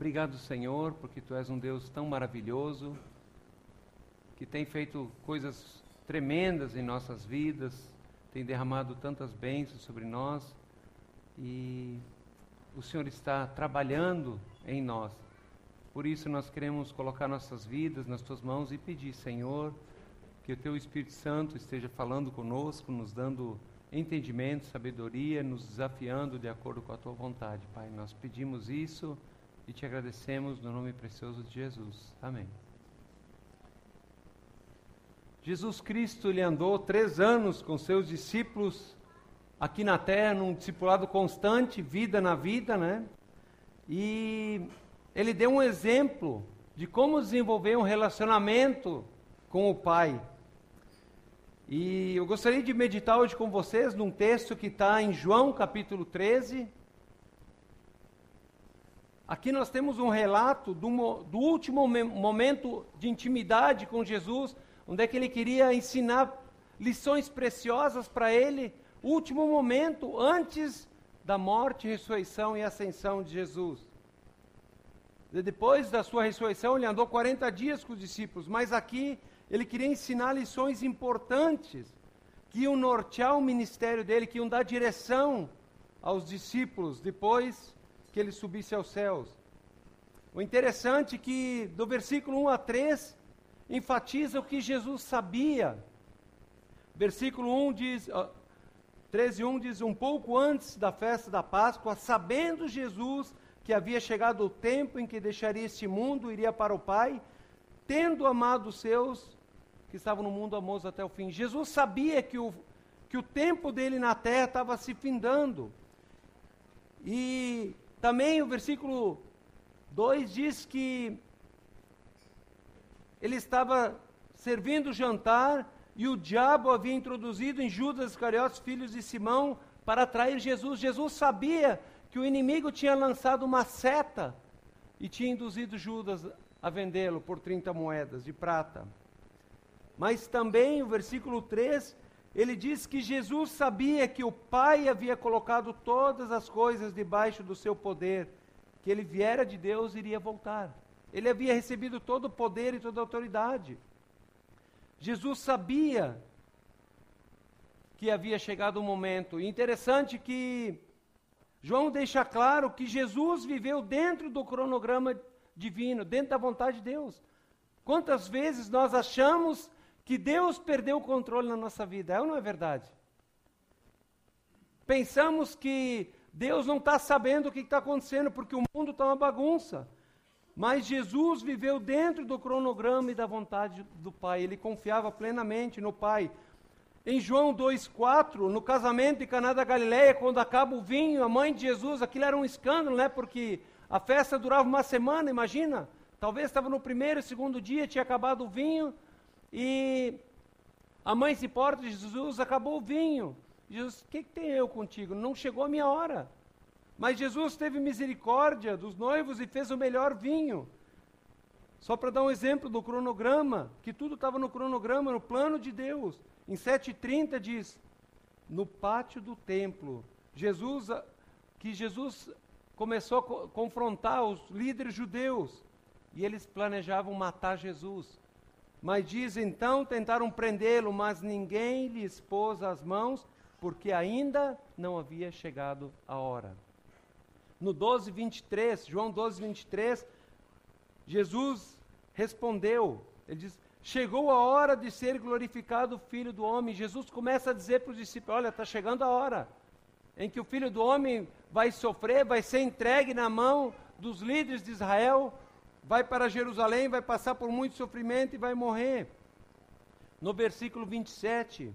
Obrigado, Senhor, porque tu és um Deus tão maravilhoso, que tem feito coisas tremendas em nossas vidas, tem derramado tantas bênçãos sobre nós e o Senhor está trabalhando em nós. Por isso nós queremos colocar nossas vidas nas tuas mãos e pedir, Senhor, que o teu Espírito Santo esteja falando conosco, nos dando entendimento, sabedoria, nos desafiando de acordo com a tua vontade, Pai. Nós pedimos isso e te agradecemos no nome precioso de Jesus. Amém. Jesus Cristo ele andou três anos com seus discípulos aqui na terra, num discipulado constante, vida na vida, né? E ele deu um exemplo de como desenvolver um relacionamento com o Pai. E eu gostaria de meditar hoje com vocês num texto que está em João capítulo 13. Aqui nós temos um relato do, do último momento de intimidade com Jesus, onde é que ele queria ensinar lições preciosas para ele, último momento antes da morte, ressurreição e ascensão de Jesus. Depois da sua ressurreição, ele andou 40 dias com os discípulos, mas aqui ele queria ensinar lições importantes que iam nortear o ministério dele, que iam dar direção aos discípulos depois que ele subisse aos céus. O interessante é que do versículo 1 a 3 enfatiza o que Jesus sabia. Versículo 1 diz, 13, 1 diz: Um pouco antes da festa da Páscoa, sabendo Jesus que havia chegado o tempo em que deixaria este mundo, iria para o Pai, tendo amado os seus que estavam no mundo, amou até o fim. Jesus sabia que o, que o tempo dele na terra estava se findando. E também o versículo 2 diz que ele estava servindo o jantar e o diabo havia introduzido em Judas Iscariotes, filhos de Simão, para atrair Jesus. Jesus sabia que o inimigo tinha lançado uma seta e tinha induzido Judas a vendê-lo por 30 moedas de prata. Mas também o versículo 3, ele diz que Jesus sabia que o Pai havia colocado todas as coisas debaixo do seu poder, que ele viera de Deus e iria voltar. Ele havia recebido todo o poder e toda a autoridade. Jesus sabia que havia chegado o momento. Interessante que João deixa claro que Jesus viveu dentro do cronograma divino, dentro da vontade de Deus. Quantas vezes nós achamos que Deus perdeu o controle na nossa vida? É ou não é verdade? Pensamos que Deus não está sabendo o que está acontecendo porque o mundo está uma bagunça. Mas Jesus viveu dentro do cronograma e da vontade do Pai. Ele confiava plenamente no Pai. Em João 2,4, no casamento de Caná da Galileia, quando acaba o vinho, a mãe de Jesus, aquilo era um escândalo, né? Porque a festa durava uma semana, imagina. Talvez estava no primeiro, segundo dia, tinha acabado o vinho, e a mãe se porta Jesus, acabou o vinho. Jesus, o que, que tem eu contigo? Não chegou a minha hora. Mas Jesus teve misericórdia dos noivos e fez o melhor vinho. Só para dar um exemplo do cronograma, que tudo estava no cronograma, no plano de Deus. Em 7,30 diz: no pátio do templo, Jesus, que Jesus começou a confrontar os líderes judeus e eles planejavam matar Jesus. Mas diz então, tentaram prendê-lo, mas ninguém lhe expôs as mãos, porque ainda não havia chegado a hora. No 12, 23, João 12, 23, Jesus respondeu, ele diz, Chegou a hora de ser glorificado o Filho do Homem. Jesus começa a dizer para os discípulos: Olha, está chegando a hora em que o Filho do Homem vai sofrer, vai ser entregue na mão dos líderes de Israel, vai para Jerusalém, vai passar por muito sofrimento e vai morrer. No versículo 27,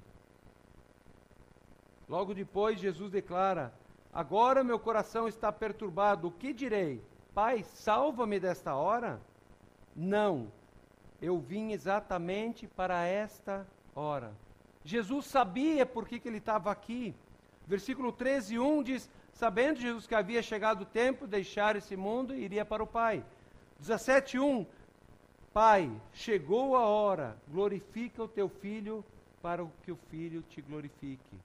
logo depois, Jesus declara: Agora meu coração está perturbado, o que direi? Pai, salva-me desta hora? Não eu vim exatamente para esta hora. Jesus sabia por que, que ele estava aqui. Versículo 13, 1 diz: Sabendo Jesus que havia chegado o tempo de deixar esse mundo, iria para o Pai. 17, 1 Pai, chegou a hora, glorifica o teu filho, para que o filho te glorifique.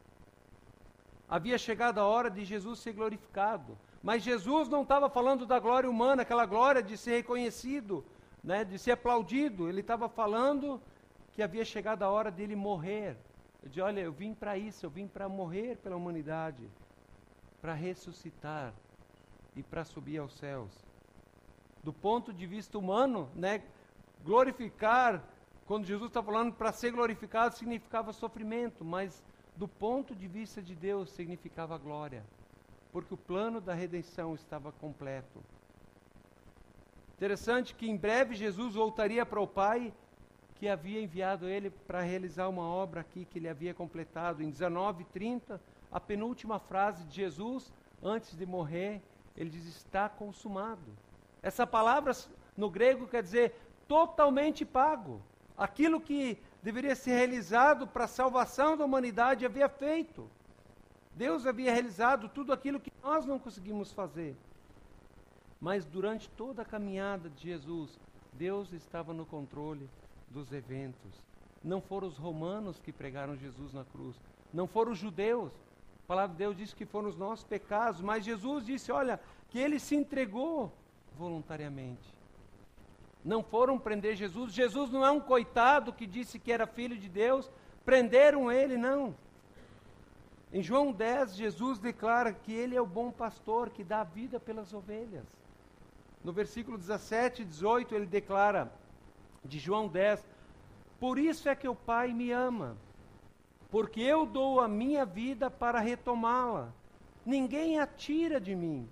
Havia chegado a hora de Jesus ser glorificado. Mas Jesus não estava falando da glória humana, aquela glória de ser reconhecido, né, de ser aplaudido. Ele estava falando que havia chegado a hora dele morrer. De olha, eu vim para isso, eu vim para morrer pela humanidade, para ressuscitar e para subir aos céus. Do ponto de vista humano, né, glorificar, quando Jesus está falando para ser glorificado, significava sofrimento, mas do ponto de vista de Deus, significava glória, porque o plano da redenção estava completo. Interessante que em breve Jesus voltaria para o Pai que havia enviado ele para realizar uma obra aqui que ele havia completado. Em 19:30, a penúltima frase de Jesus antes de morrer, ele diz: "Está consumado". Essa palavra no grego quer dizer totalmente pago. Aquilo que deveria ser realizado para a salvação da humanidade havia feito. Deus havia realizado tudo aquilo que nós não conseguimos fazer. Mas durante toda a caminhada de Jesus, Deus estava no controle dos eventos. Não foram os romanos que pregaram Jesus na cruz, não foram os judeus. A palavra de Deus diz que foram os nossos pecados, mas Jesus disse: olha, que ele se entregou voluntariamente. Não foram prender Jesus. Jesus não é um coitado que disse que era filho de Deus. Prenderam ele, não. Em João 10, Jesus declara que ele é o bom pastor que dá a vida pelas ovelhas. No versículo 17 e 18, ele declara: de João 10. Por isso é que o Pai me ama, porque eu dou a minha vida para retomá-la. Ninguém a tira de mim,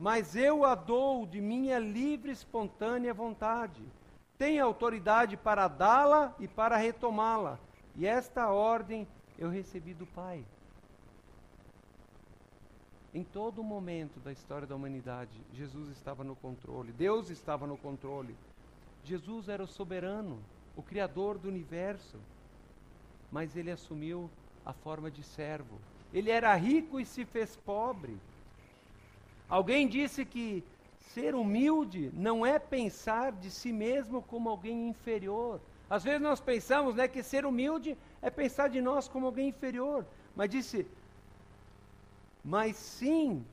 mas eu a dou de minha livre, espontânea vontade. Tenho autoridade para dá-la e para retomá-la. E esta ordem eu recebi do Pai. Em todo momento da história da humanidade, Jesus estava no controle, Deus estava no controle. Jesus era o soberano, o criador do universo, mas ele assumiu a forma de servo. Ele era rico e se fez pobre. Alguém disse que ser humilde não é pensar de si mesmo como alguém inferior. Às vezes nós pensamos né, que ser humilde é pensar de nós como alguém inferior. Mas disse, mas sim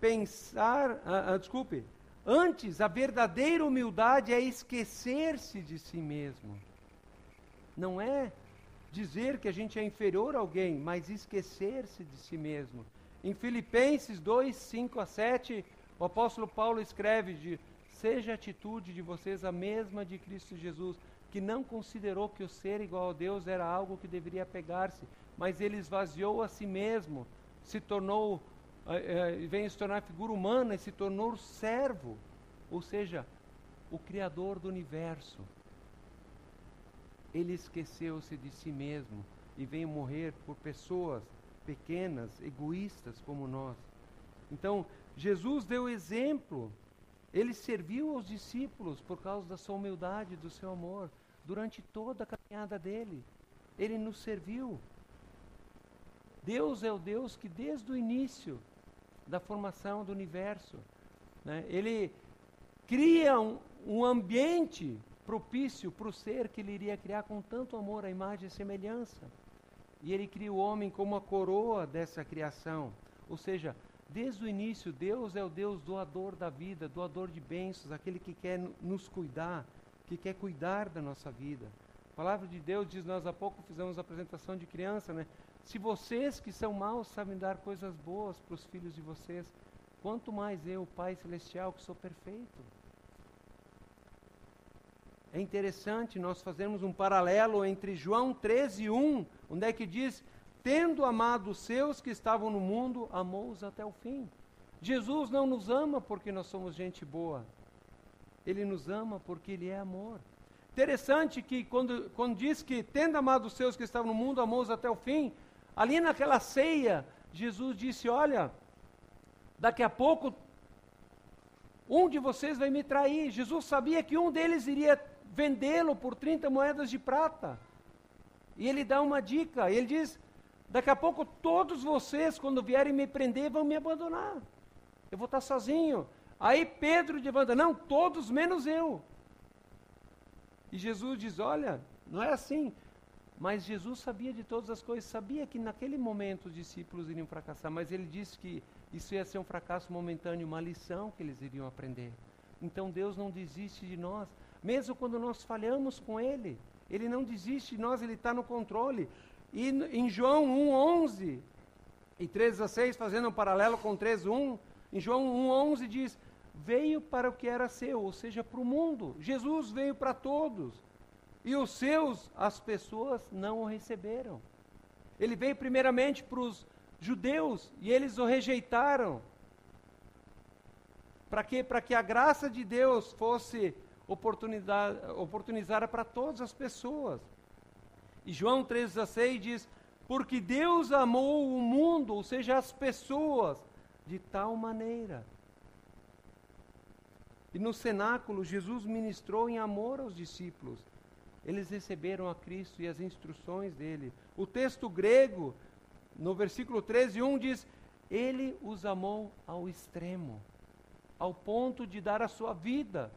pensar, ah, ah, desculpe, Antes, a verdadeira humildade é esquecer-se de si mesmo. Não é dizer que a gente é inferior a alguém, mas esquecer-se de si mesmo. Em Filipenses 2, 5 a 7, o apóstolo Paulo escreve de seja a atitude de vocês a mesma de Cristo Jesus, que não considerou que o ser igual a Deus era algo que deveria pegar-se, mas ele esvaziou a si mesmo, se tornou uh, vem se tornar figura humana e se tornou servo, ou seja, o Criador do universo. Ele esqueceu-se de si mesmo e veio morrer por pessoas pequenas, egoístas como nós. Então, Jesus deu exemplo. Ele serviu aos discípulos por causa da sua humildade, do seu amor, durante toda a caminhada dele. Ele nos serviu. Deus é o Deus que desde o início da formação do universo. Né? Ele cria um, um ambiente propício para o ser que ele iria criar com tanto amor, a imagem e semelhança. E ele cria o homem como a coroa dessa criação. Ou seja, desde o início, Deus é o Deus doador da vida, doador de bênçãos, aquele que quer nos cuidar, que quer cuidar da nossa vida. A palavra de Deus diz, nós há pouco fizemos a apresentação de criança, né? Se vocês que são maus sabem dar coisas boas para os filhos de vocês, quanto mais eu, Pai Celestial, que sou perfeito. É interessante nós fazermos um paralelo entre João 13, 1, onde é que diz: Tendo amado os seus que estavam no mundo, amou-os até o fim. Jesus não nos ama porque nós somos gente boa. Ele nos ama porque Ele é amor. Interessante que quando, quando diz que, tendo amado os seus que estavam no mundo, amou-os até o fim, Ali naquela ceia, Jesus disse: Olha, daqui a pouco um de vocês vai me trair. Jesus sabia que um deles iria vendê-lo por 30 moedas de prata. E ele dá uma dica. Ele diz: Daqui a pouco todos vocês, quando vierem me prender, vão me abandonar. Eu vou estar sozinho. Aí Pedro levanta: Não, todos menos eu. E Jesus diz: Olha, não é assim. Mas Jesus sabia de todas as coisas, sabia que naquele momento os discípulos iriam fracassar, mas ele disse que isso ia ser um fracasso momentâneo, uma lição que eles iriam aprender. Então Deus não desiste de nós, mesmo quando nós falhamos com Ele. Ele não desiste de nós, Ele está no controle. E em João 1,11 e 3,16, fazendo um paralelo com 3,1, em João 1,11 diz: Veio para o que era seu, ou seja, para o mundo. Jesus veio para todos. E os seus, as pessoas não o receberam. Ele veio primeiramente para os judeus e eles o rejeitaram. Para quê? Para que a graça de Deus fosse oportunizada para todas as pessoas. E João 3,16 diz: Porque Deus amou o mundo, ou seja, as pessoas, de tal maneira. E no cenáculo, Jesus ministrou em amor aos discípulos. Eles receberam a Cristo e as instruções dele. O texto grego, no versículo 13, 1 diz: Ele os amou ao extremo, ao ponto de dar a sua vida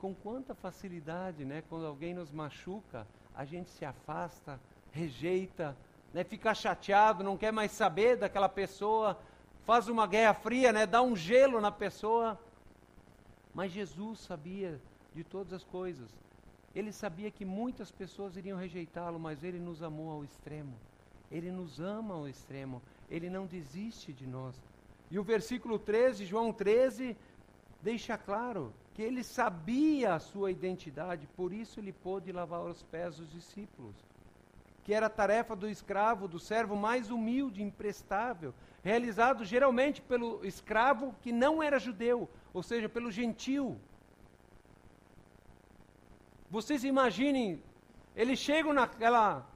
com quanta facilidade, né? Quando alguém nos machuca, a gente se afasta, rejeita, né? Fica chateado, não quer mais saber daquela pessoa, faz uma guerra fria, né? Dá um gelo na pessoa. Mas Jesus sabia de todas as coisas. Ele sabia que muitas pessoas iriam rejeitá-lo, mas ele nos amou ao extremo. Ele nos ama ao extremo. Ele não desiste de nós. E o versículo 13, João 13, deixa claro que ele sabia a sua identidade, por isso ele pôde lavar os pés dos discípulos. Que era a tarefa do escravo, do servo mais humilde, imprestável, realizado geralmente pelo escravo que não era judeu, ou seja, pelo gentil. Vocês imaginem, eles chegam naquela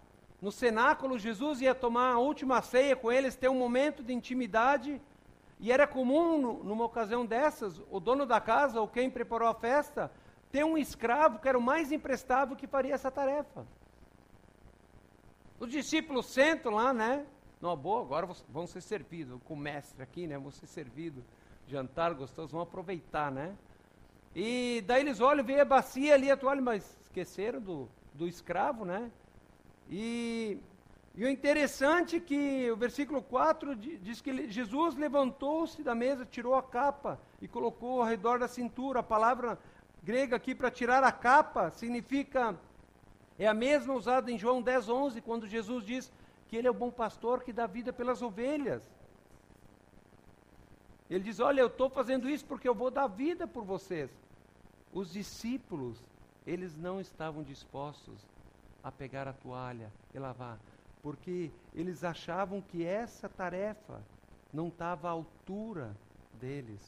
no cenáculo, Jesus ia tomar a última ceia com eles, ter um momento de intimidade, e era comum, numa ocasião dessas, o dono da casa ou quem preparou a festa, ter um escravo que era o mais imprestável que faria essa tarefa. Os discípulos sentam lá, né? Não, boa, agora vão ser servidos, com o mestre aqui, né? Vão ser servidos, jantar gostoso, vão aproveitar, né? E daí eles olham, veem a bacia ali, a toalha, mas esqueceram do, do escravo, né? E e o interessante é que o versículo 4 diz que Jesus levantou-se da mesa, tirou a capa e colocou ao redor da cintura. A palavra grega aqui para tirar a capa significa, é a mesma usada em João 10, 11, quando Jesus diz que ele é o bom pastor que dá vida pelas ovelhas. Ele diz: Olha, eu estou fazendo isso porque eu vou dar vida por vocês. Os discípulos, eles não estavam dispostos a pegar a toalha e lavar porque eles achavam que essa tarefa não estava à altura deles.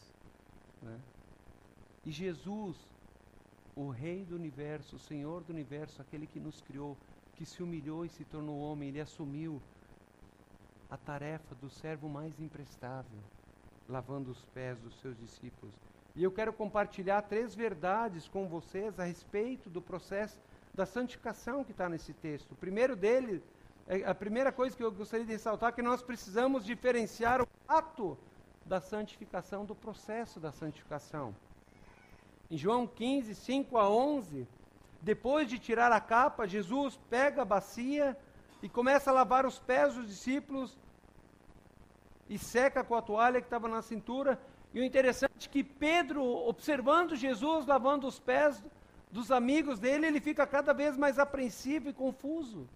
Né? E Jesus, o Rei do universo, o Senhor do universo, aquele que nos criou, que se humilhou e se tornou homem, ele assumiu a tarefa do servo mais imprestável, lavando os pés dos seus discípulos. E eu quero compartilhar três verdades com vocês a respeito do processo da santificação que está nesse texto. O primeiro dele a primeira coisa que eu gostaria de ressaltar é que nós precisamos diferenciar o ato da santificação do processo da santificação. Em João 15, 5 a 11, depois de tirar a capa, Jesus pega a bacia e começa a lavar os pés dos discípulos e seca com a toalha que estava na cintura. E o interessante é que Pedro, observando Jesus lavando os pés dos amigos dele, ele fica cada vez mais apreensivo e confuso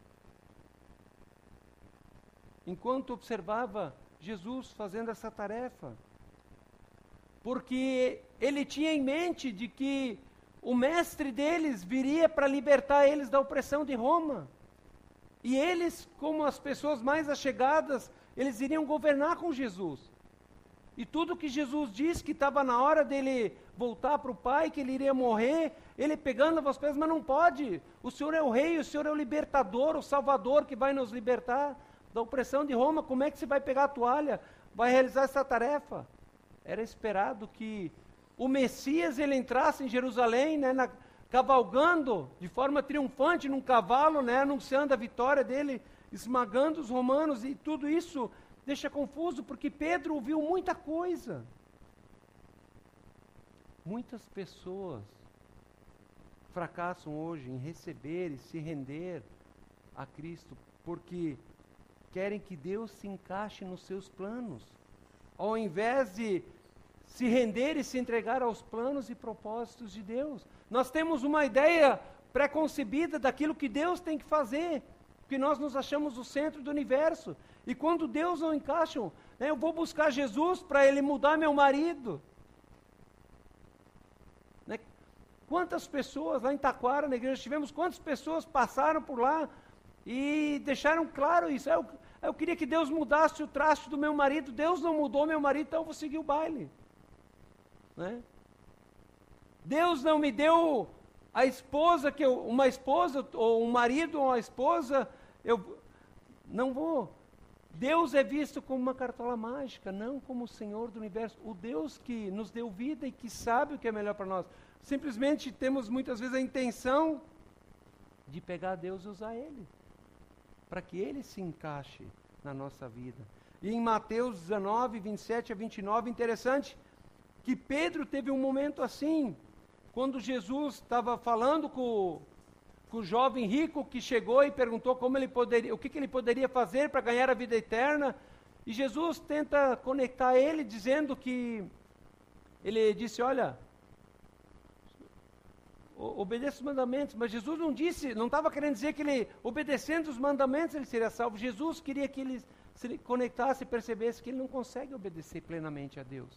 enquanto observava Jesus fazendo essa tarefa. Porque ele tinha em mente de que o mestre deles viria para libertar eles da opressão de Roma. E eles, como as pessoas mais achegadas, eles iriam governar com Jesus. E tudo que Jesus disse que estava na hora dele voltar para o Pai, que ele iria morrer, ele pegando os pés, mas não pode. O Senhor é o Rei, o Senhor é o libertador, o Salvador que vai nos libertar da opressão de Roma, como é que você vai pegar a toalha, vai realizar essa tarefa? Era esperado que o Messias ele entrasse em Jerusalém, né, na, cavalgando de forma triunfante num cavalo, né, anunciando a vitória dele, esmagando os romanos e tudo isso deixa confuso porque Pedro ouviu muita coisa. Muitas pessoas fracassam hoje em receber e se render a Cristo porque querem que Deus se encaixe nos seus planos, ao invés de se render e se entregar aos planos e propósitos de Deus. Nós temos uma ideia preconcebida daquilo que Deus tem que fazer, que nós nos achamos o centro do universo. E quando Deus não encaixa, né, eu vou buscar Jesus para ele mudar meu marido. Né? Quantas pessoas lá em Taquara, na igreja, tivemos quantas pessoas passaram por lá e deixaram claro isso. Eu, eu queria que Deus mudasse o traste do meu marido. Deus não mudou meu marido, então eu vou seguir o baile. Né? Deus não me deu a esposa que eu, uma esposa ou um marido ou uma esposa, eu não vou. Deus é visto como uma cartola mágica, não como o Senhor do universo, o Deus que nos deu vida e que sabe o que é melhor para nós. Simplesmente temos muitas vezes a intenção de pegar Deus e usar Ele, para que Ele se encaixe na nossa vida. E em Mateus 19, 27 a 29, interessante, que Pedro teve um momento assim, quando Jesus estava falando com, com, o jovem rico que chegou e perguntou como ele poderia, o que, que ele poderia fazer para ganhar a vida eterna, e Jesus tenta conectar ele dizendo que ele disse, olha, obedeça os mandamentos, mas Jesus não disse, não estava querendo dizer que ele, obedecendo os mandamentos, ele seria salvo. Jesus queria que ele se conectasse e percebesse que ele não consegue obedecer plenamente a Deus.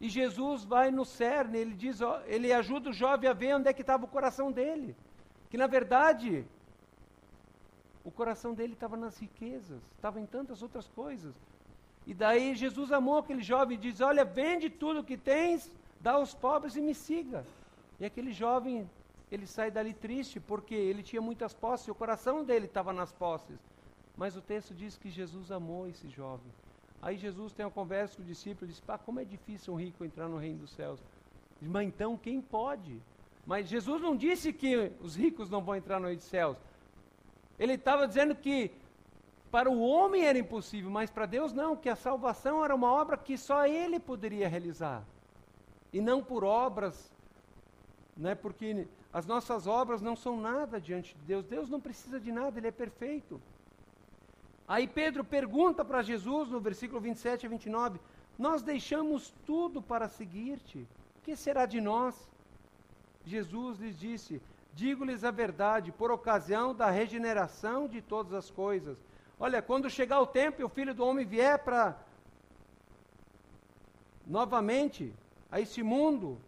E Jesus vai no cerne, ele diz, ó, ele ajuda o jovem a ver onde é que estava o coração dele. Que na verdade, o coração dele estava nas riquezas, estava em tantas outras coisas. E daí Jesus amou aquele jovem e diz: Olha, vende tudo o que tens, dá aos pobres e me siga. E aquele jovem, ele sai dali triste, porque ele tinha muitas posses, o coração dele estava nas posses. Mas o texto diz que Jesus amou esse jovem. Aí Jesus tem uma conversa com o discípulo e diz: Pá, como é difícil um rico entrar no reino dos céus. Mas então quem pode? Mas Jesus não disse que os ricos não vão entrar no reino dos céus. Ele estava dizendo que para o homem era impossível, mas para Deus não, que a salvação era uma obra que só ele poderia realizar. E não por obras, né, porque as nossas obras não são nada diante de Deus. Deus não precisa de nada, ele é perfeito. Aí Pedro pergunta para Jesus no versículo 27 a 29: Nós deixamos tudo para seguir-te, o que será de nós? Jesus lhes disse: Digo-lhes a verdade, por ocasião da regeneração de todas as coisas. Olha, quando chegar o tempo e o filho do homem vier para novamente a esse mundo,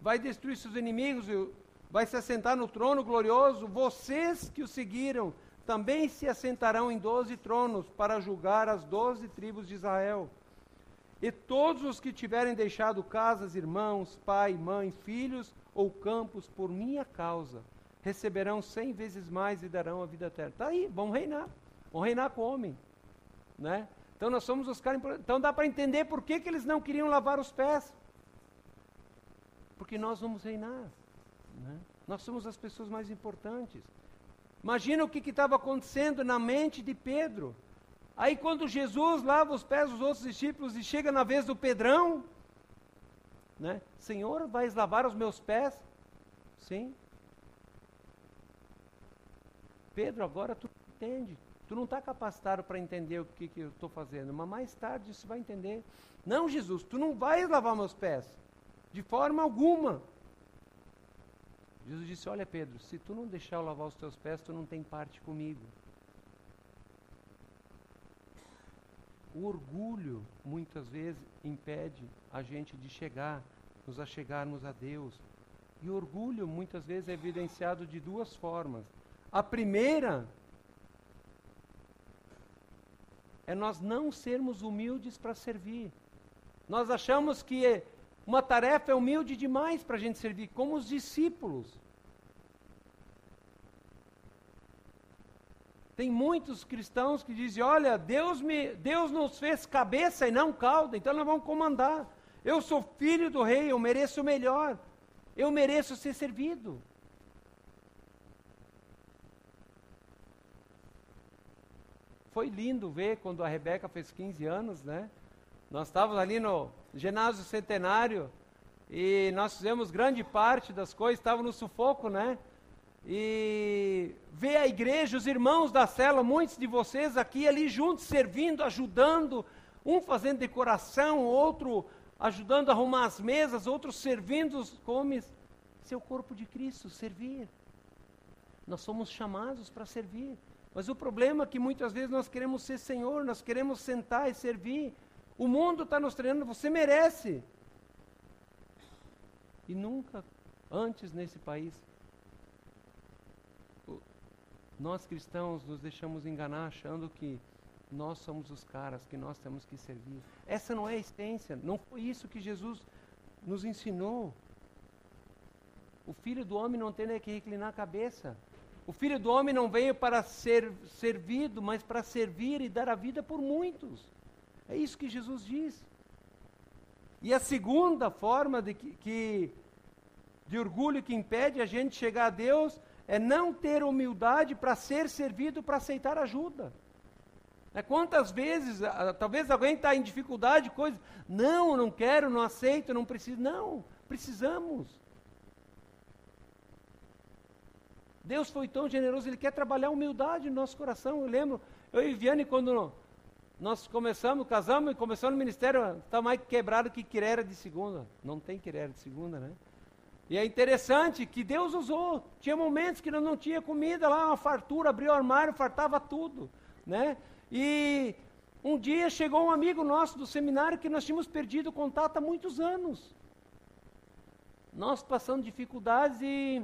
vai destruir seus inimigos, vai se assentar no trono glorioso, vocês que o seguiram também se assentarão em doze tronos para julgar as doze tribos de Israel. E todos os que tiverem deixado casas, irmãos, pai, mãe, filhos ou campos por minha causa, receberão cem vezes mais e darão a vida eterna. Está aí, vão reinar. Vão reinar com o homem. Né? Então nós somos os caras. Então dá para entender por que, que eles não queriam lavar os pés. Porque nós vamos reinar. Né? Nós somos as pessoas mais importantes. Imagina o que estava acontecendo na mente de Pedro. Aí quando Jesus lava os pés dos outros discípulos e chega na vez do Pedrão, né? Senhor, vais lavar os meus pés? Sim. Pedro, agora tu entende. Tu não está capacitado para entender o que, que eu estou fazendo, mas mais tarde você vai entender. Não, Jesus, tu não vais lavar meus pés. De forma alguma. Jesus disse: Olha, Pedro, se tu não deixar eu lavar os teus pés, tu não tem parte comigo. O orgulho, muitas vezes, impede a gente de chegar, nos achegarmos a Deus. E orgulho, muitas vezes, é evidenciado de duas formas. A primeira é nós não sermos humildes para servir. Nós achamos que uma tarefa é humilde demais para a gente servir, como os discípulos. Tem muitos cristãos que dizem: olha, Deus, me, Deus nos fez cabeça e não cauda, então nós vamos comandar. Eu sou filho do rei, eu mereço o melhor. Eu mereço ser servido. Foi lindo ver quando a Rebeca fez 15 anos, né? Nós estávamos ali no ginásio centenário e nós fizemos grande parte das coisas, estava no sufoco, né? e ver a igreja, os irmãos da cela, muitos de vocês aqui ali juntos, servindo, ajudando, um fazendo decoração, outro ajudando a arrumar as mesas, outros servindo os comes. Seu corpo de Cristo, servir. Nós somos chamados para servir. Mas o problema é que muitas vezes nós queremos ser Senhor, nós queremos sentar e servir. O mundo está nos treinando, você merece. E nunca antes nesse país, nós cristãos nos deixamos enganar achando que nós somos os caras que nós temos que servir. Essa não é a essência, não foi isso que Jesus nos ensinou. O filho do homem não tem que reclinar a cabeça. O filho do homem não veio para ser servido, mas para servir e dar a vida por muitos. É isso que Jesus diz. E a segunda forma de, que, que, de orgulho que impede a gente chegar a Deus é não ter humildade para ser servido, para aceitar ajuda. É, quantas vezes, talvez alguém está em dificuldade, coisa, não, não quero, não aceito, não preciso. Não, precisamos. Deus foi tão generoso, Ele quer trabalhar humildade no nosso coração. Eu lembro, eu e Viane, quando nós começamos, casamos e começamos no ministério, está mais quebrado que quirera de segunda. Não tem quirera de segunda, né? E é interessante que Deus usou. Tinha momentos que nós não tinha comida lá, uma fartura, abriu o armário, fartava tudo, né? E um dia chegou um amigo nosso do seminário que nós tínhamos perdido contato há muitos anos. Nós passando dificuldades e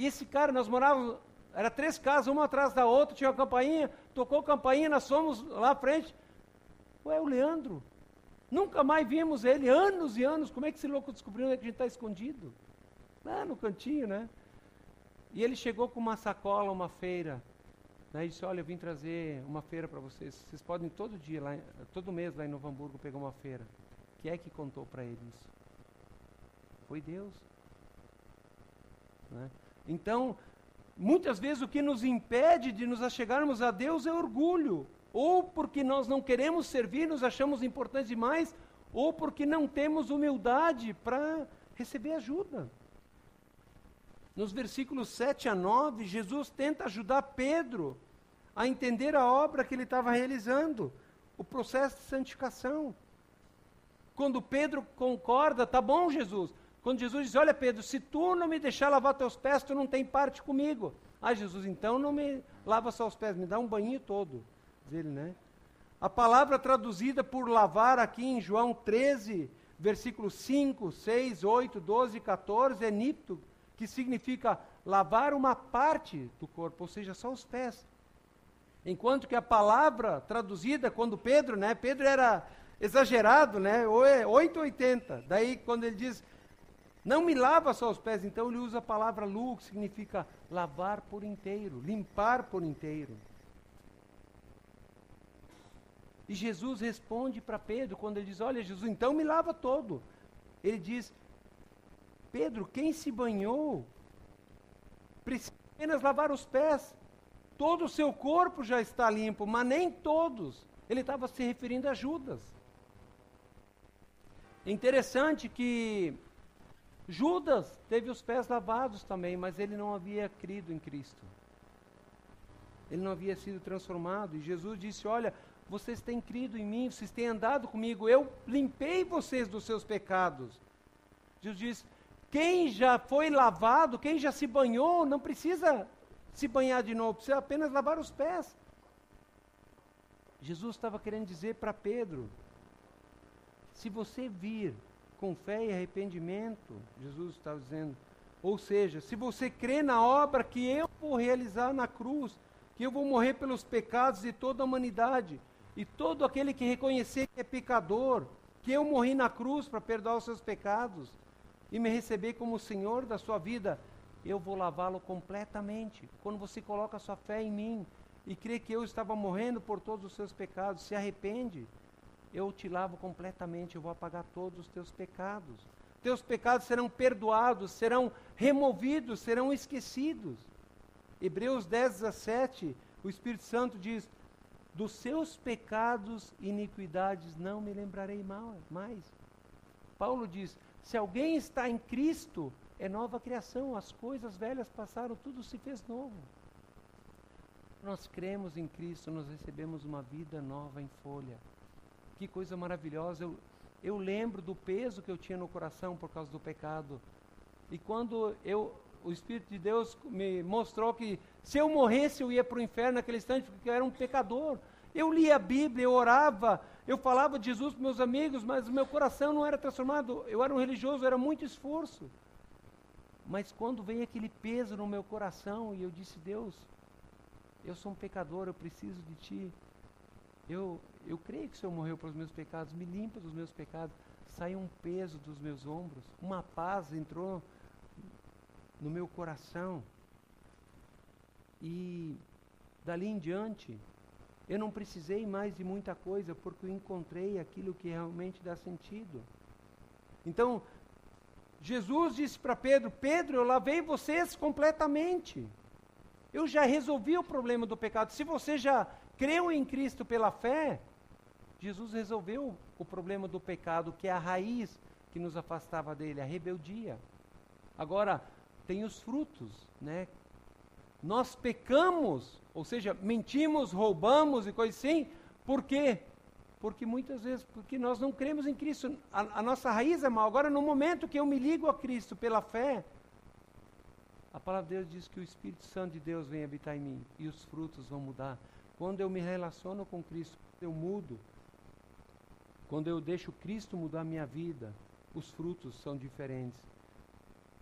e esse cara, nós morávamos, era três casas, uma atrás da outra, tinha uma campainha, tocou campainha, nós fomos lá à frente. Ué, o Leandro. Nunca mais vimos ele, anos e anos. Como é que esse louco descobriu onde é que a gente está escondido? Lá no cantinho, né? E ele chegou com uma sacola, uma feira. Né, disse, olha, eu vim trazer uma feira para vocês. Vocês podem todo dia, lá, todo mês lá em Novo Hamburgo pegar uma feira. Quem é que contou para ele isso? Foi Deus. Né? Então, muitas vezes o que nos impede de nos achegarmos a Deus é orgulho. Ou porque nós não queremos servir, nos achamos importantes demais, ou porque não temos humildade para receber ajuda. Nos versículos 7 a 9, Jesus tenta ajudar Pedro a entender a obra que ele estava realizando, o processo de santificação. Quando Pedro concorda, tá bom, Jesus, quando Jesus diz: Olha, Pedro, se tu não me deixar lavar teus pés, tu não tem parte comigo. Ah, Jesus, então não me lava só os pés, me dá um banho todo. Diz ele, né? A palavra traduzida por lavar aqui em João 13, versículos 5, 6, 8, 12 e 14 é nipto, que significa lavar uma parte do corpo, ou seja, só os pés. Enquanto que a palavra traduzida, quando Pedro, né? Pedro era exagerado, né? 880. É Daí quando ele diz não me lava só os pés, então ele usa a palavra lu, que significa lavar por inteiro, limpar por inteiro. E Jesus responde para Pedro quando ele diz: Olha, Jesus, então me lava todo. Ele diz: Pedro, quem se banhou precisa apenas lavar os pés. Todo o seu corpo já está limpo, mas nem todos. Ele estava se referindo a Judas. Interessante que Judas teve os pés lavados também, mas ele não havia crido em Cristo. Ele não havia sido transformado. E Jesus disse: Olha, vocês têm crido em mim, vocês têm andado comigo, eu limpei vocês dos seus pecados. Jesus diz: quem já foi lavado, quem já se banhou, não precisa se banhar de novo, precisa apenas lavar os pés. Jesus estava querendo dizer para Pedro: se você vir com fé e arrependimento, Jesus está dizendo. Ou seja, se você crê na obra que eu vou realizar na cruz, que eu vou morrer pelos pecados de toda a humanidade, e todo aquele que reconhecer que é pecador, que eu morri na cruz para perdoar os seus pecados e me receber como Senhor da sua vida, eu vou lavá-lo completamente. Quando você coloca sua fé em mim e crê que eu estava morrendo por todos os seus pecados, se arrepende, eu te lavo completamente, eu vou apagar todos os teus pecados. Teus pecados serão perdoados, serão removidos, serão esquecidos. Hebreus 10, 17, o Espírito Santo diz: Dos seus pecados e iniquidades não me lembrarei mais. Paulo diz: Se alguém está em Cristo, é nova criação, as coisas velhas passaram, tudo se fez novo. Nós cremos em Cristo, nós recebemos uma vida nova em folha. Que coisa maravilhosa. Eu, eu lembro do peso que eu tinha no coração por causa do pecado. E quando eu, o Espírito de Deus me mostrou que se eu morresse eu ia para o inferno naquele instante, porque eu era um pecador. Eu lia a Bíblia, eu orava, eu falava de Jesus para meus amigos, mas o meu coração não era transformado. Eu era um religioso, era muito esforço. Mas quando veio aquele peso no meu coração e eu disse, Deus, eu sou um pecador, eu preciso de Ti. Eu, eu creio que o Senhor morreu pelos meus pecados, me limpa dos meus pecados. Saiu um peso dos meus ombros, uma paz entrou no meu coração. E dali em diante, eu não precisei mais de muita coisa, porque eu encontrei aquilo que realmente dá sentido. Então, Jesus disse para Pedro: Pedro, eu lavei vocês completamente. Eu já resolvi o problema do pecado. Se você já creu em Cristo pela fé, Jesus resolveu o problema do pecado, que é a raiz que nos afastava dele, a rebeldia. Agora, tem os frutos, né? Nós pecamos, ou seja, mentimos, roubamos e coisas assim, por quê? Porque muitas vezes, porque nós não cremos em Cristo, a, a nossa raiz é mal. Agora, no momento que eu me ligo a Cristo pela fé, a palavra de Deus diz que o Espírito Santo de Deus vem habitar em mim e os frutos vão mudar. Quando eu me relaciono com Cristo, eu mudo. Quando eu deixo Cristo mudar a minha vida, os frutos são diferentes.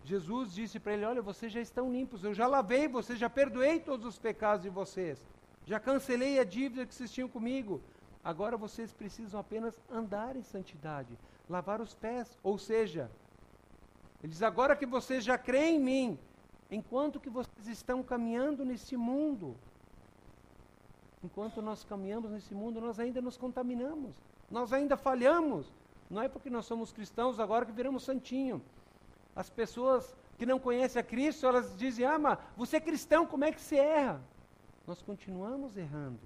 Jesus disse para ele: Olha, vocês já estão limpos, eu já lavei vocês, já perdoei todos os pecados de vocês, já cancelei a dívida que vocês tinham comigo, Agora vocês precisam apenas andar em santidade, lavar os pés. Ou seja, ele diz: agora que vocês já creem em mim, enquanto que vocês estão caminhando nesse mundo, enquanto nós caminhamos nesse mundo, nós ainda nos contaminamos, nós ainda falhamos. Não é porque nós somos cristãos agora que viramos santinho. As pessoas que não conhecem a Cristo, elas dizem: Ah, mas você é cristão, como é que se erra? Nós continuamos errando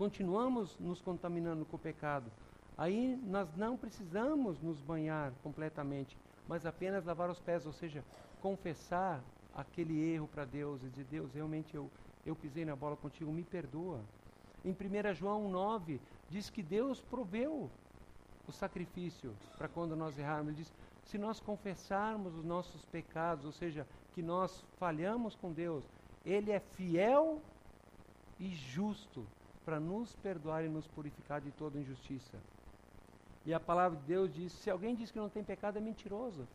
continuamos nos contaminando com o pecado, aí nós não precisamos nos banhar completamente, mas apenas lavar os pés, ou seja, confessar aquele erro para Deus e dizer: Deus, realmente eu, eu pisei na bola contigo, me perdoa. Em 1 João 9, diz que Deus proveu o sacrifício para quando nós errarmos. Ele diz: se nós confessarmos os nossos pecados, ou seja, que nós falhamos com Deus, Ele é fiel e justo para nos perdoar e nos purificar de toda injustiça. E a palavra de Deus diz: se alguém diz que não tem pecado, é mentiroso.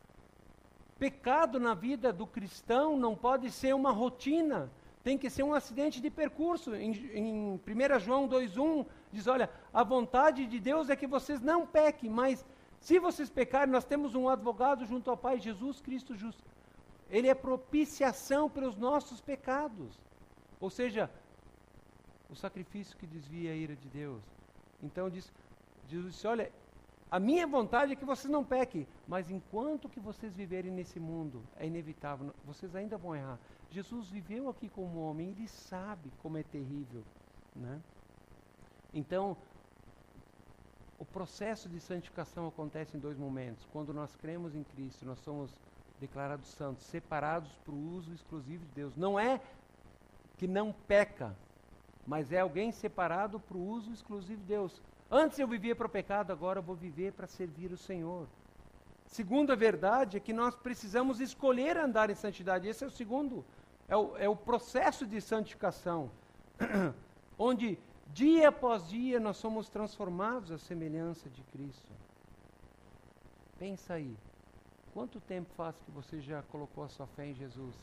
Pecado na vida do cristão não pode ser uma rotina, tem que ser um acidente de percurso. Em, em 1 João 2,1 diz: Olha, a vontade de Deus é que vocês não pequem, mas se vocês pecarem, nós temos um advogado junto ao Pai, Jesus Cristo justo. Ele é propiciação pelos nossos pecados. Ou seja, o sacrifício que desvia a ira de Deus. Então diz, Jesus disse: Olha, a minha vontade é que vocês não pequem, mas enquanto que vocês viverem nesse mundo, é inevitável, vocês ainda vão errar. Jesus viveu aqui como homem, ele sabe como é terrível. Né? Então, o processo de santificação acontece em dois momentos. Quando nós cremos em Cristo, nós somos declarados santos, separados para o uso exclusivo de Deus. Não é que não peca, mas é alguém separado para o uso exclusivo de Deus. Antes eu vivia para o pecado, agora eu vou viver para servir o Senhor. Segunda verdade é que nós precisamos escolher andar em santidade. Esse é o segundo, é o, é o processo de santificação, onde dia após dia nós somos transformados à semelhança de Cristo. Pensa aí, quanto tempo faz que você já colocou a sua fé em Jesus?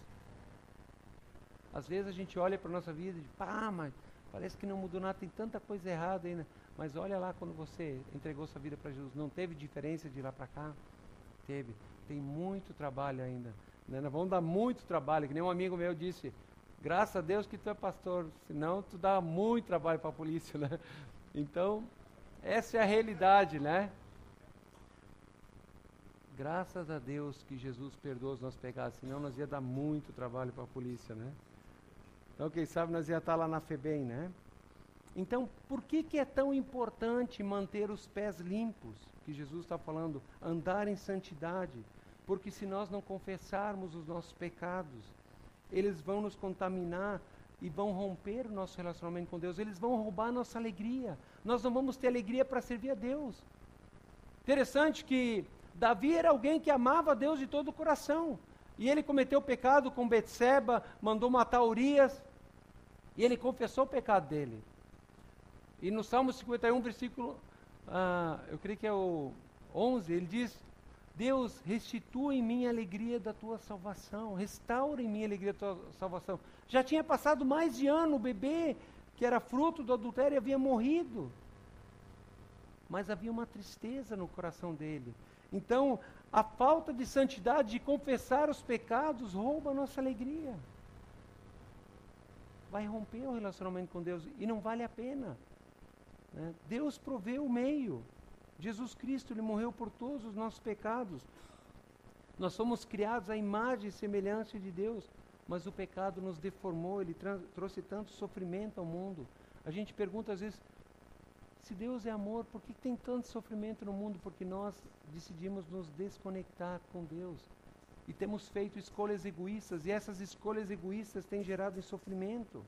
Às vezes a gente olha para a nossa vida e diz, pá, mas Parece que não mudou nada, tem tanta coisa errada ainda. Mas olha lá quando você entregou sua vida para Jesus. Não teve diferença de lá para cá? Teve. Tem muito trabalho ainda. Né? Nós vamos dar muito trabalho, que nem um amigo meu disse. Graças a Deus que tu é pastor, senão tu dá muito trabalho para a polícia, né? Então, essa é a realidade, né? Graças a Deus que Jesus perdoou os nossos pecados, senão nós ia dar muito trabalho para a polícia, né? Então, quem sabe nós ia estar lá na FEBEM, né? Então, por que, que é tão importante manter os pés limpos? Que Jesus está falando, andar em santidade. Porque se nós não confessarmos os nossos pecados, eles vão nos contaminar e vão romper o nosso relacionamento com Deus, eles vão roubar a nossa alegria. Nós não vamos ter alegria para servir a Deus. Interessante que Davi era alguém que amava a Deus de todo o coração. E ele cometeu pecado com Betseba, mandou matar Urias, e ele confessou o pecado dele. E no Salmo 51, versículo, ah, eu creio que é o 11, ele diz: Deus, restitua em mim a alegria da tua salvação, restaura em mim a alegria da tua salvação. Já tinha passado mais de ano, o bebê, que era fruto do adultério, havia morrido. Mas havia uma tristeza no coração dele. Então, a falta de santidade, de confessar os pecados, rouba a nossa alegria. Vai romper o relacionamento com Deus e não vale a pena. Né? Deus proveu o meio. Jesus Cristo, Ele morreu por todos os nossos pecados. Nós somos criados à imagem e semelhança de Deus, mas o pecado nos deformou, ele trouxe tanto sofrimento ao mundo. A gente pergunta às vezes, se Deus é amor, por que tem tanto sofrimento no mundo? Porque nós decidimos nos desconectar com Deus. E temos feito escolhas egoístas, e essas escolhas egoístas têm gerado sofrimento.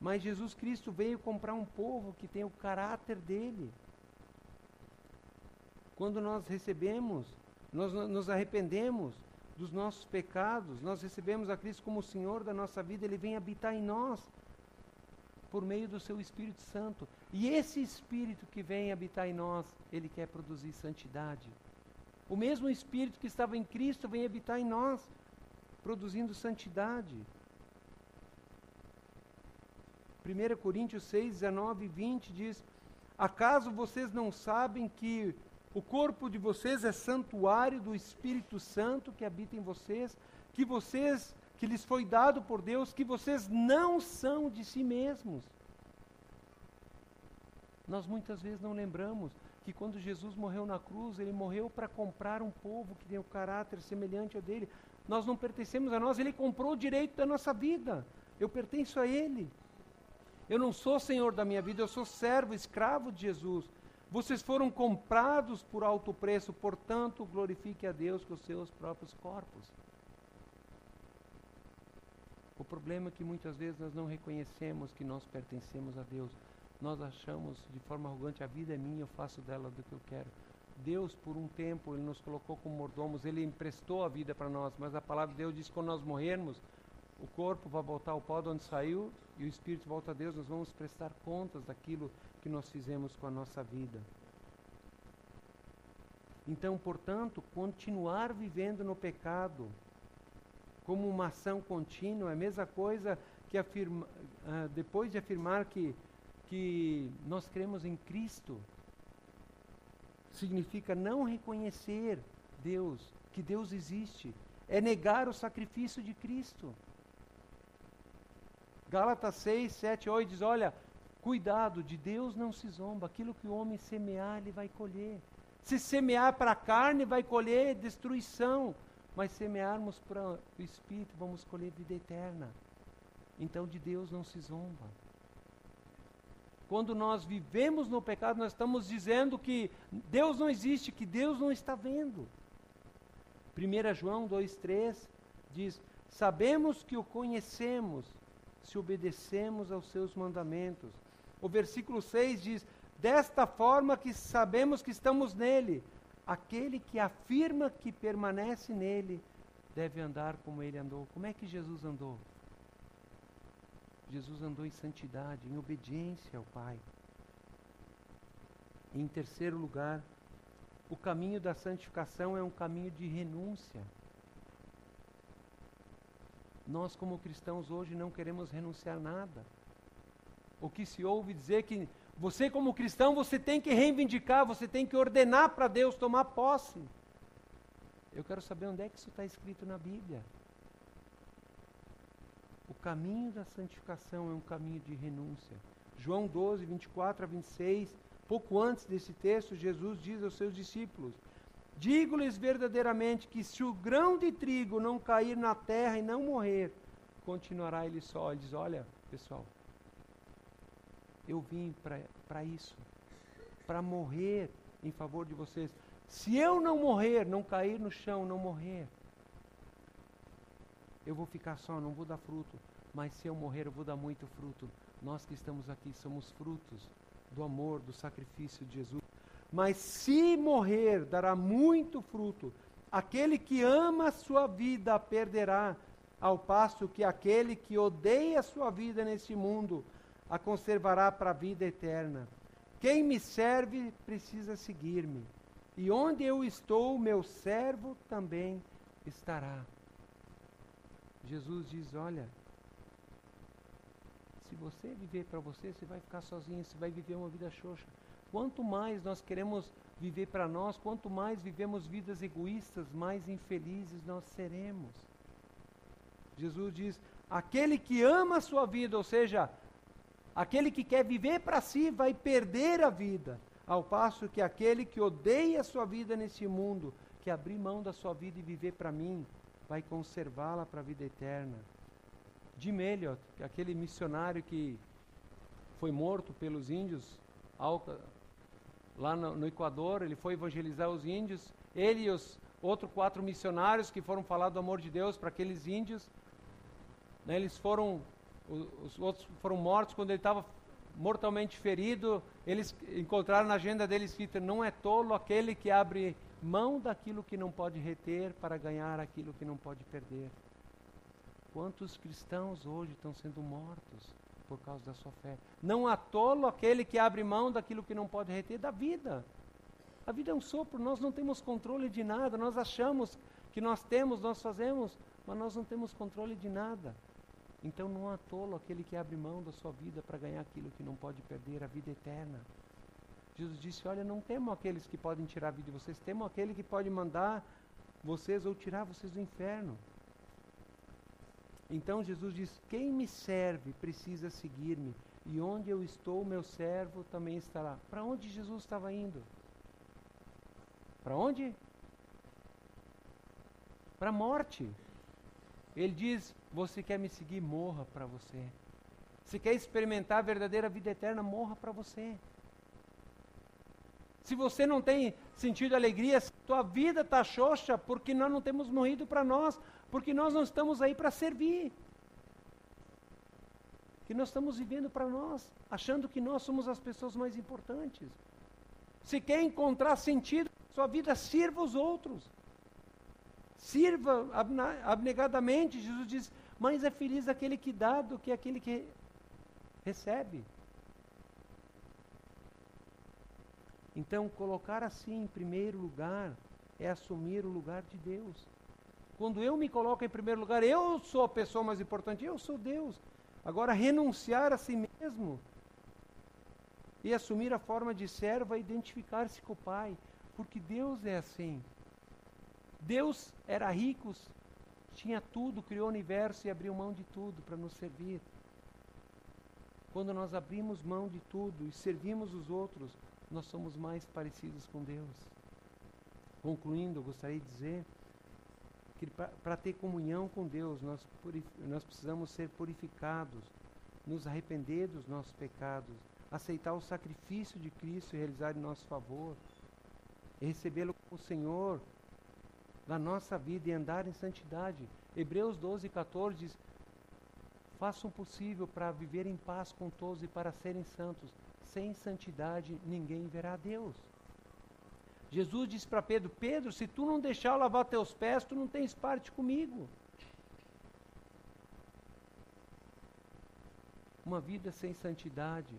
Mas Jesus Cristo veio comprar um povo que tem o caráter dele. Quando nós recebemos, nós nos arrependemos dos nossos pecados, nós recebemos a Cristo como o Senhor da nossa vida, Ele vem habitar em nós por meio do seu Espírito Santo. E esse Espírito que vem habitar em nós, ele quer produzir santidade. O mesmo Espírito que estava em Cristo vem habitar em nós, produzindo santidade. 1 Coríntios 6, 19 e 20 diz: Acaso vocês não sabem que o corpo de vocês é santuário do Espírito Santo que habita em vocês, que vocês que lhes foi dado por Deus, que vocês não são de si mesmos. Nós muitas vezes não lembramos que quando Jesus morreu na cruz, ele morreu para comprar um povo que tem o um caráter semelhante ao dele. Nós não pertencemos a nós, ele comprou o direito da nossa vida. Eu pertenço a ele. Eu não sou senhor da minha vida, eu sou servo, escravo de Jesus. Vocês foram comprados por alto preço, portanto, glorifique a Deus com os seus próprios corpos. O problema é que muitas vezes nós não reconhecemos que nós pertencemos a Deus. Nós achamos de forma arrogante, a vida é minha, eu faço dela do que eu quero. Deus, por um tempo, Ele nos colocou como mordomos, Ele emprestou a vida para nós, mas a palavra de Deus diz que quando nós morrermos, o corpo vai voltar ao pó de onde saiu e o espírito volta a Deus, nós vamos prestar contas daquilo que nós fizemos com a nossa vida. Então, portanto, continuar vivendo no pecado, como uma ação contínua, é a mesma coisa que afirma, uh, depois de afirmar que, que nós cremos em Cristo, significa não reconhecer Deus, que Deus existe, é negar o sacrifício de Cristo. Gálatas 6, 7, 8 diz: Olha, cuidado, de Deus não se zomba, aquilo que o homem semear, ele vai colher. Se semear para a carne, vai colher destruição mas semearmos para o Espírito, vamos colher vida eterna. Então de Deus não se zomba. Quando nós vivemos no pecado, nós estamos dizendo que Deus não existe, que Deus não está vendo. 1 João 2,3 diz: Sabemos que o conhecemos se obedecemos aos seus mandamentos. O versículo 6 diz: Desta forma que sabemos que estamos nele, aquele que afirma que permanece nele deve andar como ele andou. Como é que Jesus andou? Jesus andou em santidade, em obediência ao Pai. em terceiro lugar, o caminho da santificação é um caminho de renúncia. Nós, como cristãos, hoje não queremos renunciar nada. O que se ouve dizer que você, como cristão, você tem que reivindicar, você tem que ordenar para Deus tomar posse. Eu quero saber onde é que isso está escrito na Bíblia. O caminho da santificação é um caminho de renúncia. João 12, 24 a 26, pouco antes desse texto, Jesus diz aos seus discípulos: Digo-lhes verdadeiramente que se o grão de trigo não cair na terra e não morrer, continuará ele só. Ele diz: Olha, pessoal, eu vim para isso, para morrer em favor de vocês. Se eu não morrer, não cair no chão, não morrer, eu vou ficar só, não vou dar fruto. Mas se eu morrer, eu vou dar muito fruto. Nós que estamos aqui somos frutos do amor, do sacrifício de Jesus. Mas se morrer, dará muito fruto. Aquele que ama a sua vida a perderá, ao passo que aquele que odeia a sua vida neste mundo a conservará para a vida eterna. Quem me serve precisa seguir-me, e onde eu estou, meu servo também estará. Jesus diz: Olha, se você viver para você, você vai ficar sozinho, você vai viver uma vida xoxa. Quanto mais nós queremos viver para nós, quanto mais vivemos vidas egoístas, mais infelizes nós seremos. Jesus diz: aquele que ama a sua vida, ou seja, aquele que quer viver para si, vai perder a vida, ao passo que aquele que odeia a sua vida nesse mundo, que abrir mão da sua vida e viver para mim, vai conservá-la para a vida eterna. Jim Elliot, aquele missionário que foi morto pelos índios lá no, no, Equador, ele foi evangelizar os índios, ele e os outros quatro missionários que foram falar do amor de Deus para aqueles índios, né, eles foram, os, os outros foram mortos quando ele estava mortalmente ferido, eles encontraram na agenda deles escrito, não é tolo aquele que abre mão daquilo que não pode reter para ganhar aquilo que não pode perder. Quantos cristãos hoje estão sendo mortos por causa da sua fé. Não atolo aquele que abre mão daquilo que não pode reter da vida. A vida é um sopro, nós não temos controle de nada, nós achamos que nós temos, nós fazemos, mas nós não temos controle de nada. Então não atolo aquele que abre mão da sua vida para ganhar aquilo que não pode perder, a vida eterna. Jesus disse: Olha, não temam aqueles que podem tirar a vida de vocês, temam aquele que pode mandar vocês ou tirar vocês do inferno. Então Jesus diz: Quem me serve precisa seguir-me, e onde eu estou, meu servo também estará. Para onde Jesus estava indo? Para onde? Para a morte. Ele diz: Você quer me seguir? Morra para você. Se quer experimentar a verdadeira vida eterna, morra para você. Se você não tem sentido alegria, tua vida está xoxa porque nós não temos morrido para nós, porque nós não estamos aí para servir. Que nós estamos vivendo para nós, achando que nós somos as pessoas mais importantes. Se quer encontrar sentido, sua vida sirva os outros. Sirva abnegadamente, Jesus diz, mais é feliz aquele que dá do que aquele que recebe. Então, colocar assim em primeiro lugar é assumir o lugar de Deus. Quando eu me coloco em primeiro lugar, eu sou a pessoa mais importante, eu sou Deus. Agora, renunciar a si mesmo e assumir a forma de servo é identificar-se com o Pai, porque Deus é assim. Deus era rico, tinha tudo, criou o universo e abriu mão de tudo para nos servir. Quando nós abrimos mão de tudo e servimos os outros, nós somos mais parecidos com Deus. Concluindo, eu gostaria de dizer que para ter comunhão com Deus, nós, nós precisamos ser purificados, nos arrepender dos nossos pecados, aceitar o sacrifício de Cristo e realizar em nosso favor, recebê-lo como Senhor da nossa vida e andar em santidade. Hebreus 12, 14 diz: Façam o possível para viver em paz com todos e para serem santos. Sem santidade ninguém verá Deus. Jesus disse para Pedro: Pedro, se tu não deixar eu lavar teus pés, tu não tens parte comigo. Uma vida sem santidade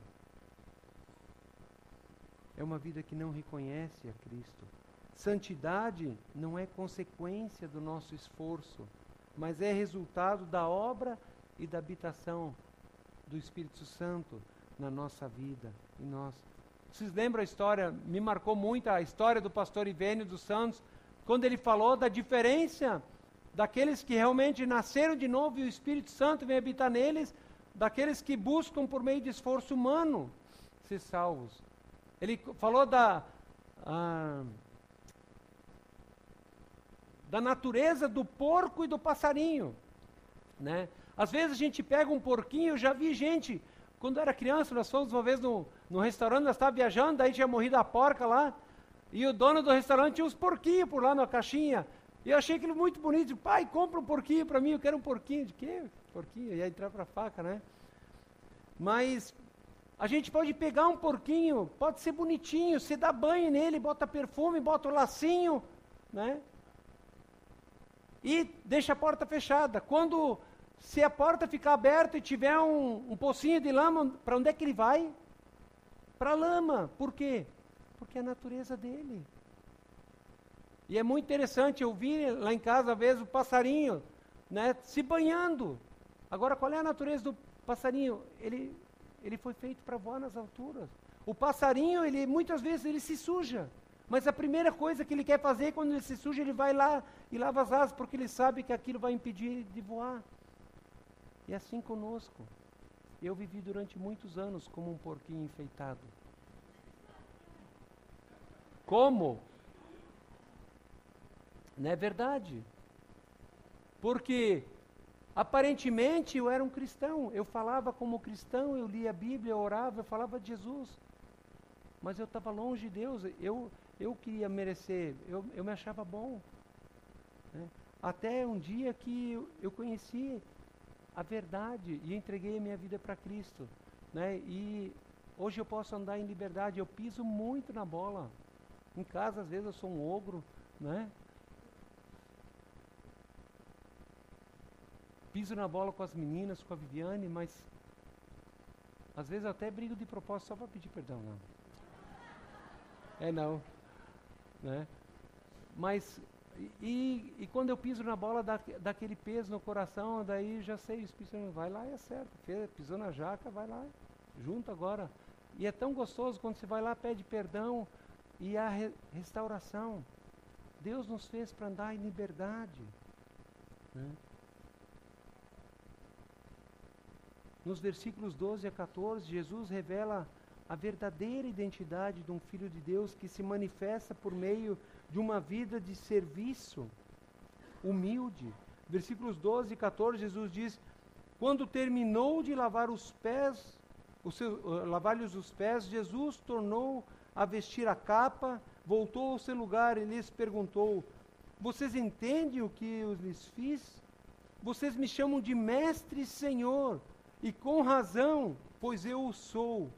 é uma vida que não reconhece a Cristo. Santidade não é consequência do nosso esforço, mas é resultado da obra e da habitação do Espírito Santo na nossa vida, em nós. Vocês lembram a história? Me marcou muito a história do pastor Ivênio dos Santos, quando ele falou da diferença daqueles que realmente nasceram de novo e o Espírito Santo vem habitar neles, daqueles que buscam por meio de esforço humano ser salvos. Ele falou da ah, da natureza do porco e do passarinho, né? Às vezes a gente pega um porquinho, eu já vi gente quando era criança, nós fomos uma vez no, restaurante, nós estávamos viajando, daí tinha morrido a porca lá. E o dono do restaurante tinha uns porquinhos por lá na caixinha. E eu achei aquilo muito bonito. Pai, compra um porquinho para mim, eu quero um porquinho. De quê? Porquinho? Ia entrar para a faca, né? Mas a gente pode pegar um porquinho, pode ser bonitinho, você dá banho nele, bota perfume, bota o lacinho, né? E deixa a porta fechada. Quando, se a porta ficar aberta e tiver um, um pocinho de lama, para onde é que ele vai? Para a lama. Por quê? Porque é a natureza dele. E é muito interessante, eu vi lá em casa, às vezes, o passarinho né, se banhando. Agora, qual é a natureza do passarinho? Ele, ele foi feito para voar nas alturas. O passarinho, ele muitas vezes, ele se suja. Mas a primeira coisa que ele quer fazer, quando ele se suja, ele vai lá e lava as asas, porque ele sabe que aquilo vai impedir de voar. E assim conosco. Eu vivi durante muitos anos como um porquinho enfeitado. Como? Não é verdade. Porque aparentemente eu era um cristão, eu falava como cristão, eu lia a Bíblia, eu orava, eu falava de Jesus. Mas eu estava longe de Deus, eu, eu queria merecer, eu, eu me achava bom. Né? Até um dia que eu, conheci a verdade e entreguei a minha vida para Cristo. Né? E hoje eu posso andar em liberdade, eu piso muito na bola. Em casa, às vezes, eu sou um ogro, né? piso na bola com as meninas, com a Viviane, mas às vezes até brigo de propósito só para pedir perdão. Não. É não. Né? Mas, e, e quando eu piso na bola, dá, aquele peso no coração, daí já sei, o Espírito vai lá e é certo. Pisou na jaca, vai lá, junto agora. E é tão gostoso quando você vai lá, pede perdão e a re restauração. Deus nos fez para andar em liberdade. Né? Nos versículos 12 a 14, Jesus revela a verdadeira identidade de um filho de Deus que se manifesta por meio de uma vida de serviço humilde. Versículos 12 e 14, Jesus diz: Quando terminou de lavar os pés, uh, lavar-lhes os pés, Jesus tornou a vestir a capa, voltou ao seu lugar e lhes perguntou: Vocês entendem o que eu lhes fiz? Vocês me chamam de mestre e senhor, e com razão, pois eu o sou.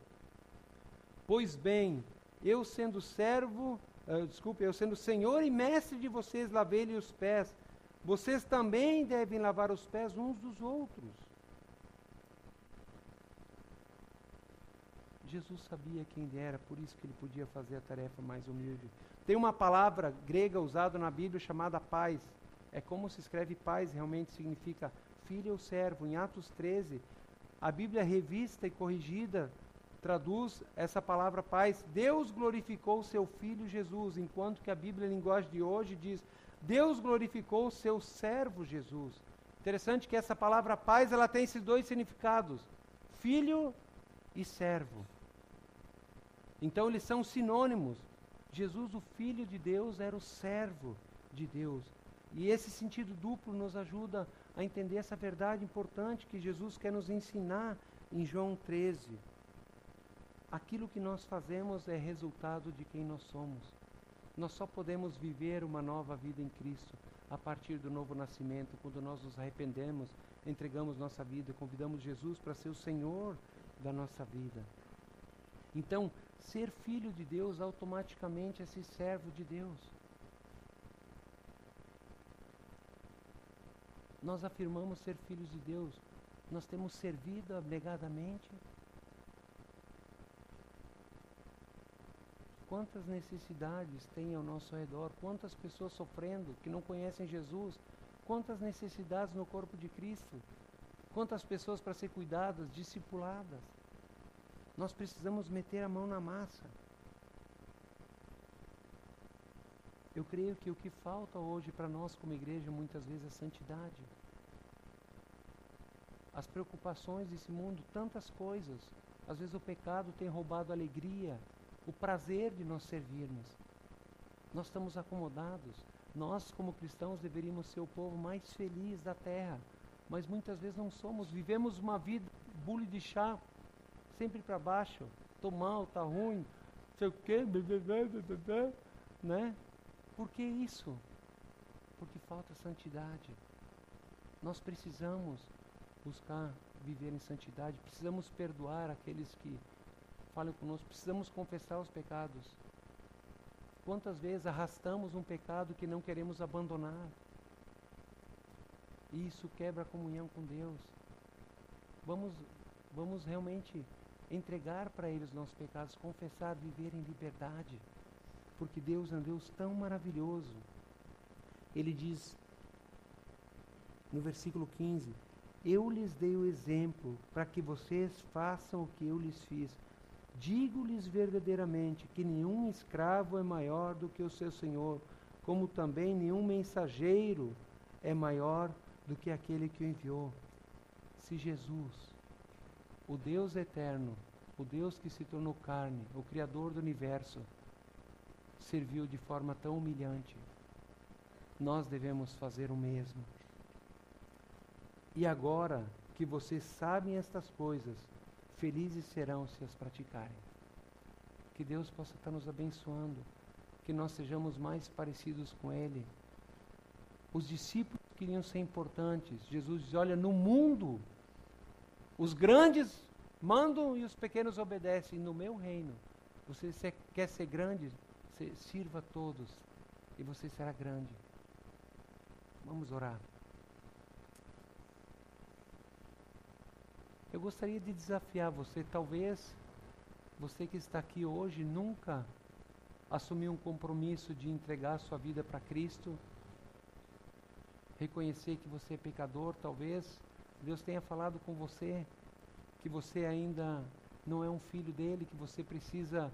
Pois bem, eu sendo servo, uh, desculpe, eu sendo senhor e mestre de vocês, lavei-lhe os pés. Vocês também devem lavar os pés uns dos outros. Jesus sabia quem ele era, por isso que ele podia fazer a tarefa mais humilde. Tem uma palavra grega usada na Bíblia chamada paz. É como se escreve paz, realmente significa filho ou servo. Em Atos 13, a Bíblia revista e corrigida traduz essa palavra paz. Deus glorificou seu filho Jesus, enquanto que a Bíblia, a linguagem de hoje, diz: Deus glorificou seu servo Jesus. Interessante que essa palavra paz ela tem esses dois significados: filho e servo. Então eles são sinônimos. Jesus, o filho de Deus, era o servo de Deus. E esse sentido duplo nos ajuda a entender essa verdade importante que Jesus quer nos ensinar em João 13. Aquilo que nós fazemos é resultado de quem nós somos. Nós só podemos viver uma nova vida em Cristo a partir do novo nascimento, quando nós nos arrependemos, entregamos nossa vida, convidamos Jesus para ser o Senhor da nossa vida. Então, ser filho de Deus automaticamente é ser servo de Deus. nós afirmamos ser filhos de Deus, nós temos servido abnegadamente. Quantas necessidades tem ao nosso redor, quantas pessoas sofrendo que não conhecem Jesus, quantas necessidades no corpo de Cristo, quantas pessoas para ser cuidadas, discipuladas. Nós precisamos meter a mão na massa. Eu creio que o que falta hoje para nós como igreja muitas vezes é santidade. As preocupações desse mundo, tantas coisas. Às vezes o pecado tem roubado alegria, o prazer de nós servirmos. Nós estamos acomodados. Nós, como cristãos, deveríamos ser o povo mais feliz da terra. Mas muitas vezes não somos. Vivemos uma vida bule de chá, sempre para baixo. Estou mal, está ruim, sei o quê, né? Por que isso? Porque falta santidade. Nós precisamos buscar viver em santidade, precisamos perdoar aqueles que falam conosco, precisamos confessar os pecados. Quantas vezes arrastamos um pecado que não queremos abandonar? E isso quebra a comunhão com Deus. Vamos, vamos realmente entregar para Ele os nossos pecados, confessar, viver em liberdade. Porque Deus é um Deus tão maravilhoso. Ele diz no versículo 15: Eu lhes dei o exemplo para que vocês façam o que eu lhes fiz. Digo-lhes verdadeiramente que nenhum escravo é maior do que o seu senhor, como também nenhum mensageiro é maior do que aquele que o enviou. Se Jesus, o Deus eterno, o Deus que se tornou carne, o Criador do universo, serviu de forma tão humilhante, nós devemos fazer o mesmo. E agora que vocês sabem estas coisas, felizes serão se as praticarem. Que Deus possa estar nos abençoando, que nós sejamos mais parecidos com Ele. Os discípulos queriam ser importantes. Jesus diz: Olha, no mundo, os grandes mandam e os pequenos obedecem. No meu reino, você quer ser grande, sirva a todos e você será grande. Vamos orar. Eu gostaria de desafiar você, talvez você que está aqui hoje nunca assumiu um compromisso de entregar sua vida para Cristo, reconhecer que você é pecador, talvez Deus tenha falado com você que você ainda não é um filho dele, que você precisa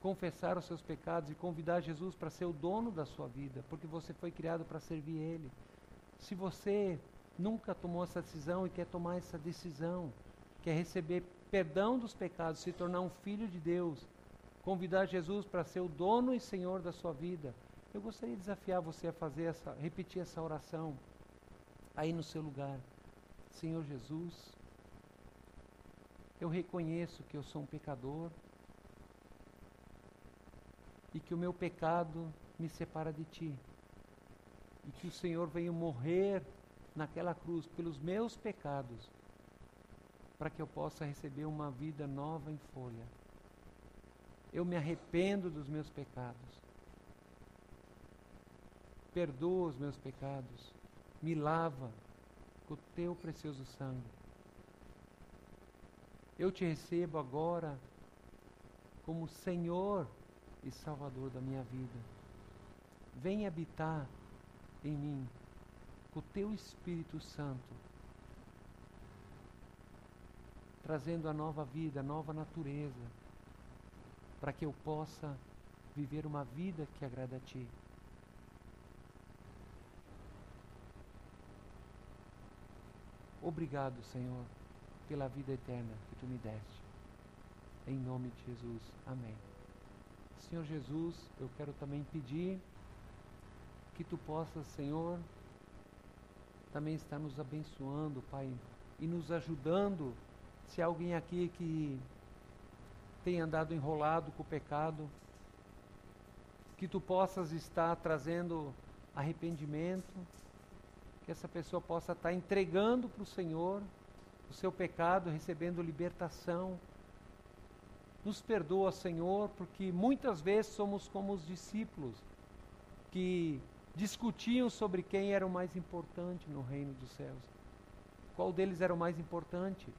confessar os seus pecados e convidar Jesus para ser o dono da sua vida, porque você foi criado para servir Ele. Se você nunca tomou essa decisão e quer tomar essa decisão, quer receber perdão dos pecados, se tornar um filho de Deus, convidar Jesus para ser o dono e Senhor da sua vida, eu gostaria de desafiar você a fazer essa, repetir essa oração aí no seu lugar. Senhor Jesus, eu reconheço que eu sou um pecador e que o meu pecado me separa de ti. E que o Senhor veio morrer naquela cruz pelos meus pecados, para que eu possa receber uma vida nova em folha. Eu me arrependo dos meus pecados. Perdoa os meus pecados. Me lava com o teu precioso sangue. Eu te recebo agora como Senhor e Salvador da minha vida. Vem habitar em mim com o teu Espírito Santo, trazendo a nova vida, a nova natureza, para que eu possa viver uma vida que agrada a Ti. Obrigado, Senhor, pela vida eterna que Tu me deste. Em nome de Jesus. Amém. Senhor Jesus, eu quero também pedir que tu possas, Senhor, também estar nos abençoando, Pai, e nos ajudando. Se há alguém aqui que tem andado enrolado com o pecado, que tu possas estar trazendo arrependimento, que essa pessoa possa estar entregando para o Senhor o seu pecado, recebendo libertação nos perdoa, Senhor, porque muitas vezes somos como os discípulos que discutiam sobre quem era o mais importante no reino dos céus. Qual deles era o mais importante?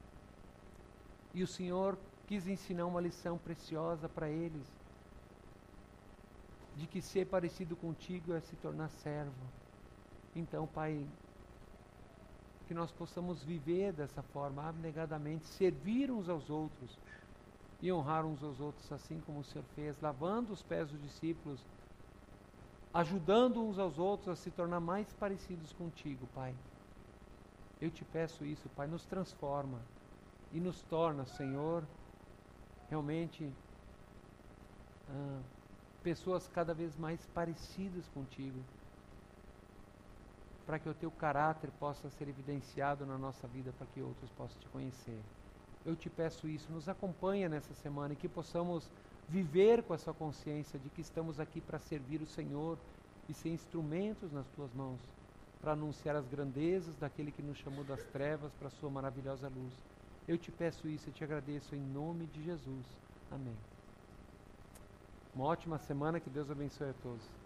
E o Senhor quis ensinar uma lição preciosa para eles, de que ser parecido contigo é se tornar servo. Então, Pai, que nós possamos viver dessa forma, abnegadamente, servir uns aos outros e honrar uns aos outros, assim como o Senhor fez, lavando os pés dos discípulos, ajudando uns aos outros a se tornar mais parecidos contigo, Pai. Eu te peço isso, Pai, nos transforma e nos torna, Senhor, realmente ah, pessoas cada vez mais parecidas contigo, para que o teu caráter possa ser evidenciado na nossa vida, para que outros possam te conhecer eu te peço isso. Nos acompanha nessa semana e que possamos viver com essa consciência de que estamos aqui para servir o Senhor e ser instrumentos nas tuas mãos, para anunciar as grandezas daquele que nos chamou das trevas para a sua maravilhosa luz. Eu te peço isso e te agradeço em nome de Jesus. Amém. Uma ótima semana, que Deus abençoe a todos.